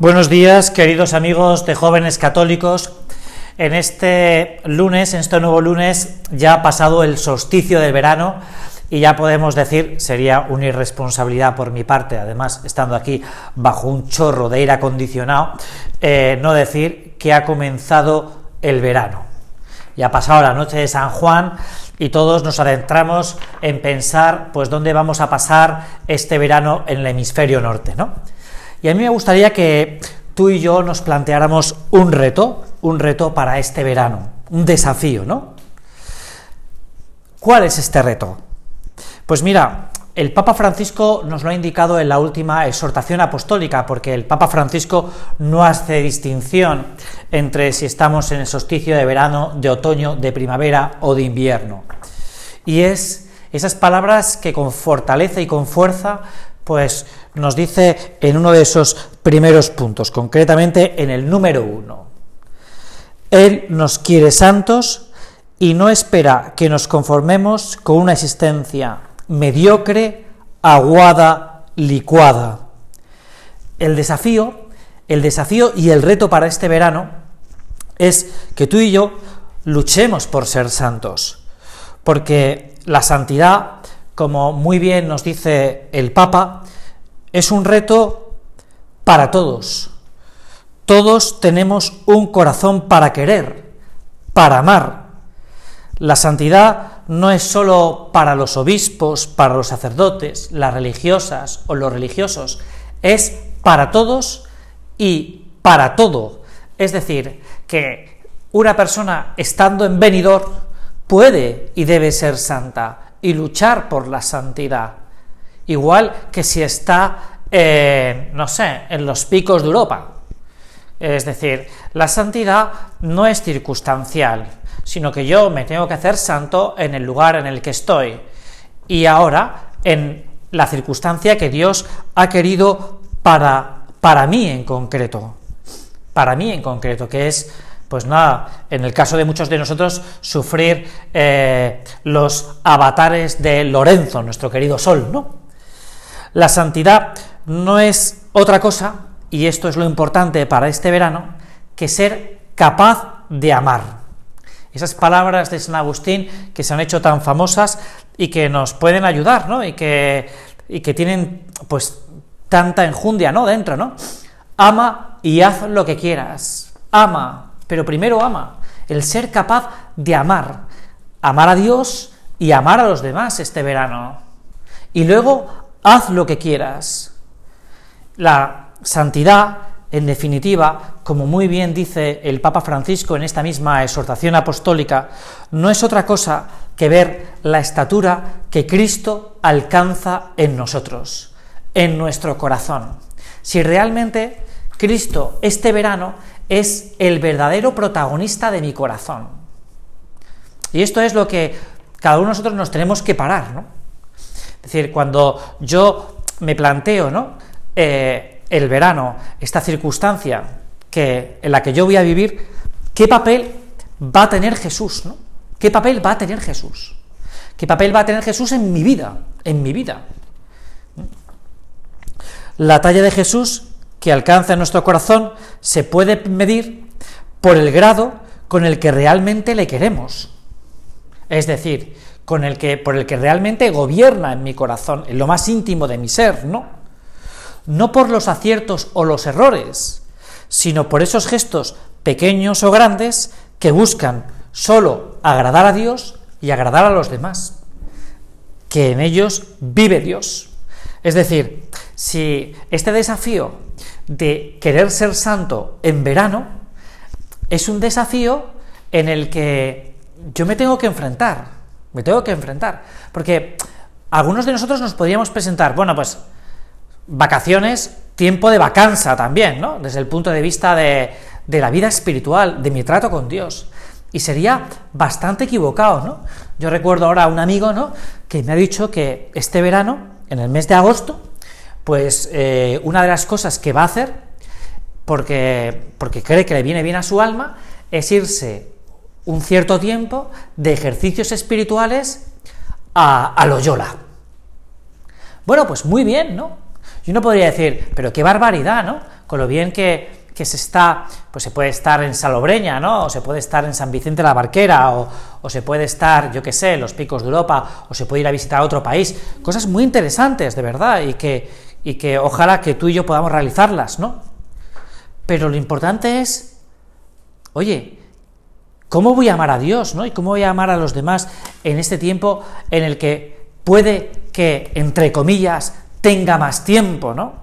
Buenos días, queridos amigos de jóvenes católicos. En este lunes, en este nuevo lunes, ya ha pasado el solsticio del verano y ya podemos decir, sería una irresponsabilidad por mi parte, además estando aquí bajo un chorro de aire acondicionado, eh, no decir que ha comenzado el verano. Ya ha pasado la noche de San Juan y todos nos adentramos en pensar, pues, dónde vamos a pasar este verano en el hemisferio norte, ¿no? Y a mí me gustaría que tú y yo nos planteáramos un reto, un reto para este verano, un desafío, ¿no? ¿Cuál es este reto? Pues mira, el Papa Francisco nos lo ha indicado en la última exhortación apostólica, porque el Papa Francisco no hace distinción entre si estamos en el solsticio de verano, de otoño, de primavera o de invierno. Y es esas palabras que con fortaleza y con fuerza pues nos dice en uno de esos primeros puntos, concretamente en el número uno. Él nos quiere santos y no espera que nos conformemos con una existencia mediocre, aguada, licuada. El desafío, el desafío y el reto para este verano es que tú y yo luchemos por ser santos, porque la santidad como muy bien nos dice el Papa, es un reto para todos. Todos tenemos un corazón para querer, para amar. La santidad no es sólo para los obispos, para los sacerdotes, las religiosas o los religiosos, es para todos y para todo. Es decir, que una persona estando en venidor puede y debe ser santa, y luchar por la santidad. Igual que si está, eh, no sé, en los picos de Europa. Es decir, la santidad no es circunstancial, sino que yo me tengo que hacer santo en el lugar en el que estoy. Y ahora, en la circunstancia que Dios ha querido para, para mí en concreto. Para mí en concreto, que es pues nada, en el caso de muchos de nosotros, sufrir eh, los avatares de Lorenzo, nuestro querido Sol, ¿no? La santidad no es otra cosa, y esto es lo importante para este verano, que ser capaz de amar. Esas palabras de San Agustín que se han hecho tan famosas y que nos pueden ayudar, ¿no? Y que, tienen, pues, tanta enjundia, ¿no? Dentro, ¿no? Ama y haz lo que quieras. Ama, pero primero ama, el ser capaz de amar, amar a Dios y amar a los demás este verano. Y luego haz lo que quieras. La santidad, en definitiva, como muy bien dice el Papa Francisco en esta misma exhortación apostólica, no es otra cosa que ver la estatura que Cristo alcanza en nosotros, en nuestro corazón. Si realmente Cristo este verano es el verdadero protagonista de mi corazón. Y esto es lo que cada uno de nosotros nos tenemos que parar, ¿no? Es decir, cuando yo me planteo, ¿no? Eh, el verano, esta circunstancia que, en la que yo voy a vivir, ¿qué papel va a tener Jesús, ¿no? ¿Qué papel va a tener Jesús? ¿Qué papel va a tener Jesús en mi vida? En mi vida. La talla de Jesús que alcanza nuestro corazón se puede medir por el grado con el que realmente le queremos. Es decir, con el que, por el que realmente gobierna en mi corazón, en lo más íntimo de mi ser, ¿no? No por los aciertos o los errores, sino por esos gestos pequeños o grandes que buscan solo agradar a Dios y agradar a los demás, que en ellos vive Dios. Es decir, si este desafío de querer ser santo en verano es un desafío en el que yo me tengo que enfrentar, me tengo que enfrentar, porque algunos de nosotros nos podríamos presentar, bueno, pues vacaciones, tiempo de vacanza también, ¿no? Desde el punto de vista de, de la vida espiritual, de mi trato con Dios. Y sería bastante equivocado, ¿no? Yo recuerdo ahora a un amigo, ¿no? Que me ha dicho que este verano, en el mes de agosto, pues eh, una de las cosas que va a hacer, porque, porque cree que le viene bien a su alma, es irse un cierto tiempo de ejercicios espirituales a, Loyola. Bueno, pues muy bien, ¿no? Yo no podría decir, pero qué barbaridad, ¿no? con lo bien que, que se está, pues se puede estar en Salobreña, ¿no? O se puede estar en San Vicente la Barquera, o, o se puede estar, yo qué sé, en los picos de Europa, o se puede ir a visitar otro país. Cosas muy interesantes, de verdad, y que, y que ojalá que tú y yo podamos realizarlas, ¿no? Pero lo importante es, oye, ¿cómo voy a amar a Dios, ¿no? Y cómo voy a amar a los demás en este tiempo en el que puede que, entre comillas, tenga más tiempo, ¿no?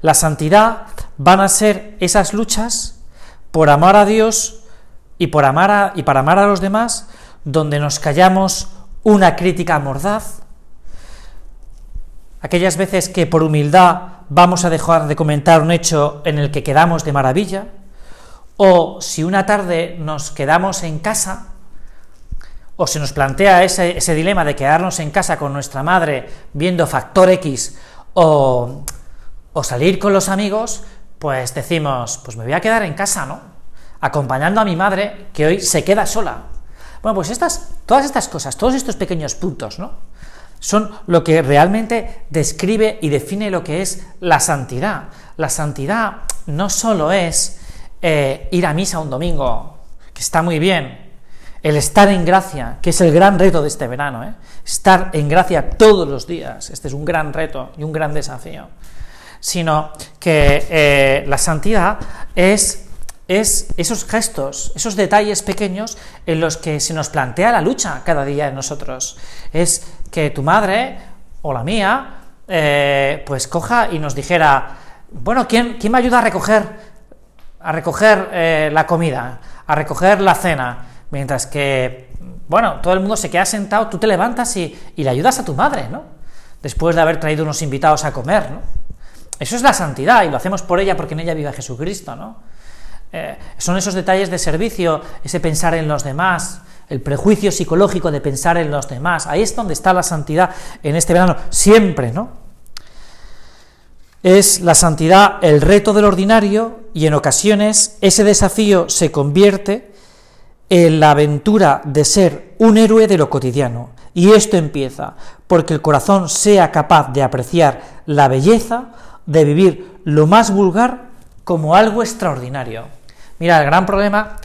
La santidad van a ser esas luchas por amar a Dios y por amar a, y para amar a los demás, donde nos callamos una crítica mordaz, aquellas veces que por humildad vamos a dejar de comentar un hecho en el que quedamos de maravilla, o si una tarde nos quedamos en casa, o se nos plantea ese, dilema de quedarnos en casa con nuestra madre viendo Factor X o, o salir con los amigos, pues decimos, pues me voy a quedar en casa, ¿no? Acompañando a mi madre, que hoy se queda sola. Bueno, pues estas, todas estas cosas, todos estos pequeños puntos, ¿no? Son lo que realmente describe y define lo que es la santidad. La santidad no solo es eh, ir a misa un domingo, que está muy bien, el estar en gracia, que es el gran reto de este verano, ¿eh? estar en gracia todos los días, este es un gran reto y un gran desafío, sino que eh, la santidad es es esos gestos, esos detalles pequeños en los que se nos plantea la lucha cada día en nosotros. Es que tu madre o la mía, pues coja y nos dijera, bueno, ¿quién, quién me ayuda a recoger, a recoger eh, la comida, a recoger la cena? Mientras que, bueno, todo el mundo se queda sentado, tú te levantas y, le ayudas a tu madre, ¿no? Después de haber traído unos invitados a comer, ¿no? Eso es la santidad y lo hacemos por ella porque en ella vive Jesucristo, ¿no? Eh, son esos detalles de servicio, ese pensar en los demás, el prejuicio psicológico de pensar en los demás. Ahí es donde está la santidad en este verano, siempre, ¿no? Es la santidad el reto del ordinario y en ocasiones ese desafío se convierte en la aventura de ser un héroe de lo cotidiano. Y esto empieza porque el corazón sea capaz de apreciar la belleza de vivir lo más vulgar como algo extraordinario. Mira, el gran problema,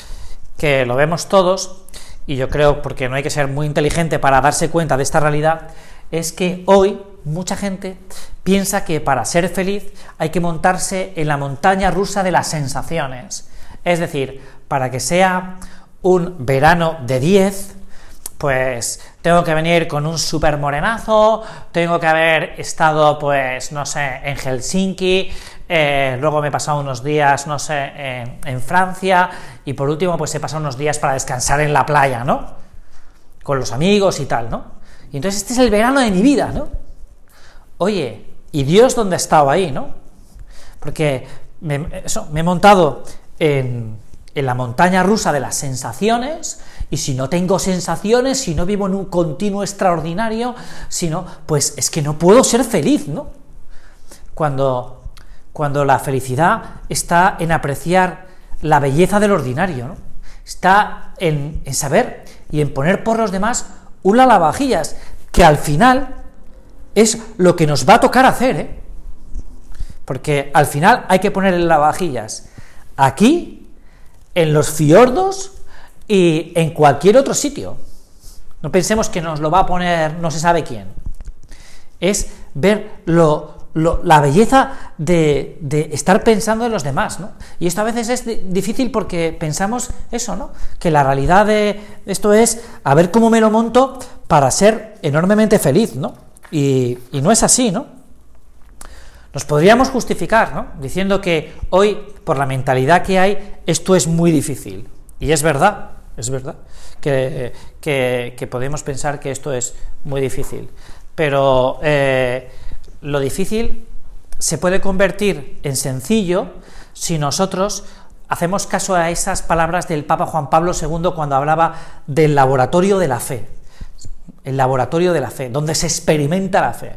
que lo vemos todos, y yo creo porque no hay que ser muy inteligente para darse cuenta de esta realidad, es que hoy mucha gente piensa que para ser feliz hay que montarse en la montaña rusa de las sensaciones. Es decir, para que sea un verano de 10, pues tengo que venir con un super morenazo, tengo que haber estado, pues, no sé, en Helsinki, eh, luego me he pasado unos días, no sé, en, Francia, y por último, pues he pasado unos días para descansar en la playa, ¿no? Con los amigos y tal, ¿no? Y entonces este es el verano de mi vida, ¿no? Oye, ¿y Dios dónde ha estado ahí, no? Porque me, he montado en, en la montaña rusa de las sensaciones, y si no tengo sensaciones, si no vivo en un continuo extraordinario, si no, pues es que no puedo ser feliz, ¿no? Cuando cuando la felicidad está en apreciar la belleza del ordinario, ¿no? está en, saber y en poner por los demás un lavavajillas, que al final es lo que nos va a tocar hacer, ¿eh? porque al final hay que poner el lavavajillas aquí, en los fiordos y en cualquier otro sitio. No pensemos que nos lo va a poner no se sabe quién. Es ver lo la belleza de, estar pensando en los demás, ¿no? Y esto a veces es difícil porque pensamos eso, ¿no? Que la realidad de esto es a ver cómo me lo monto para ser enormemente feliz, ¿no? Y, no es así, ¿no? Nos podríamos justificar, ¿no? Diciendo que hoy, por la mentalidad que hay, esto es muy difícil. Y es verdad, es verdad, que, que, podemos pensar que esto es muy difícil. Pero eh, lo difícil se puede convertir en sencillo si nosotros hacemos caso a esas palabras del Papa Juan Pablo II cuando hablaba del laboratorio de la fe, el laboratorio de la fe, donde se experimenta la fe.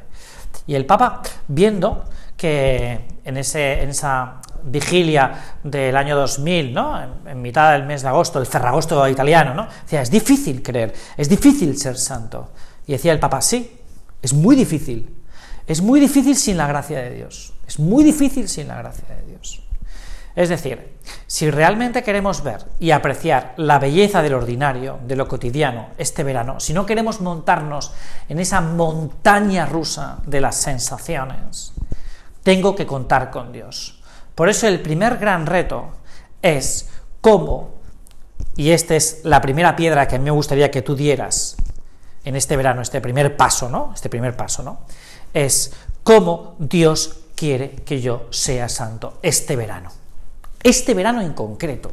Y el Papa, viendo que en, ese, en esa vigilia del año 2000, ¿no? en, mitad del mes de agosto, el Ferragosto italiano, ¿no? decía, es difícil creer, es difícil ser santo. Y decía el Papa, sí, es muy difícil, es muy difícil sin la gracia de Dios. Es muy difícil sin la gracia de Dios. Es decir, si realmente queremos ver y apreciar la belleza del ordinario, de lo cotidiano, este verano, si no queremos montarnos en esa montaña rusa de las sensaciones, tengo que contar con Dios. Por eso el primer gran reto es cómo, y esta es la primera piedra que me gustaría que tú dieras en este verano, este primer paso, ¿no? Este primer paso, ¿no? Es cómo Dios quiere que yo sea santo este verano este verano en concreto.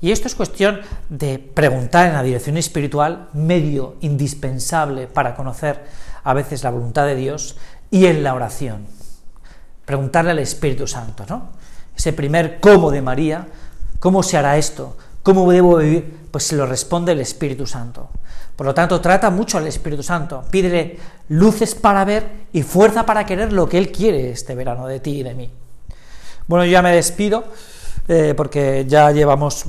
Y esto es cuestión de preguntar en la dirección espiritual, medio indispensable para conocer a veces la voluntad de Dios, y en la oración. Preguntarle al Espíritu Santo, ¿no? Ese primer cómo de María, ¿cómo se hará esto? ¿Cómo debo vivir? Pues se lo responde el Espíritu Santo. Por lo tanto, trata mucho al Espíritu Santo. Pídele luces para ver y fuerza para querer lo que Él quiere este verano de ti y de mí. Bueno, yo ya me despido. Eh, porque ya llevamos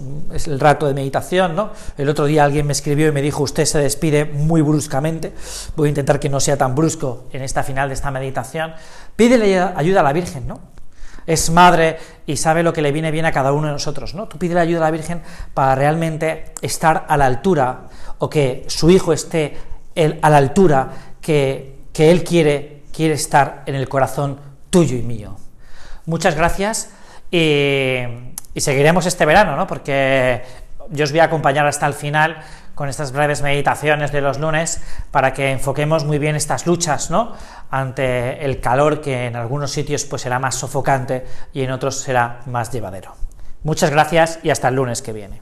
el rato de meditación, ¿no? El otro día alguien me escribió y me dijo, usted se despide muy bruscamente, voy a intentar que no sea tan brusco en esta final de esta meditación. Pídele ayuda a la Virgen, ¿no? Es madre y sabe lo que le viene bien a cada uno de nosotros, ¿no? Tú pídele ayuda a la Virgen para realmente estar a la altura o que su hijo esté a la altura que, que él quiere, quiere estar en el corazón tuyo y mío. Muchas gracias y, seguiremos este verano, ¿no? Porque yo os voy a acompañar hasta el final con estas breves meditaciones de los lunes para que enfoquemos muy bien estas luchas, ¿no? Ante el calor que en algunos sitios pues será más sofocante y en otros será más llevadero. Muchas gracias y hasta el lunes que viene.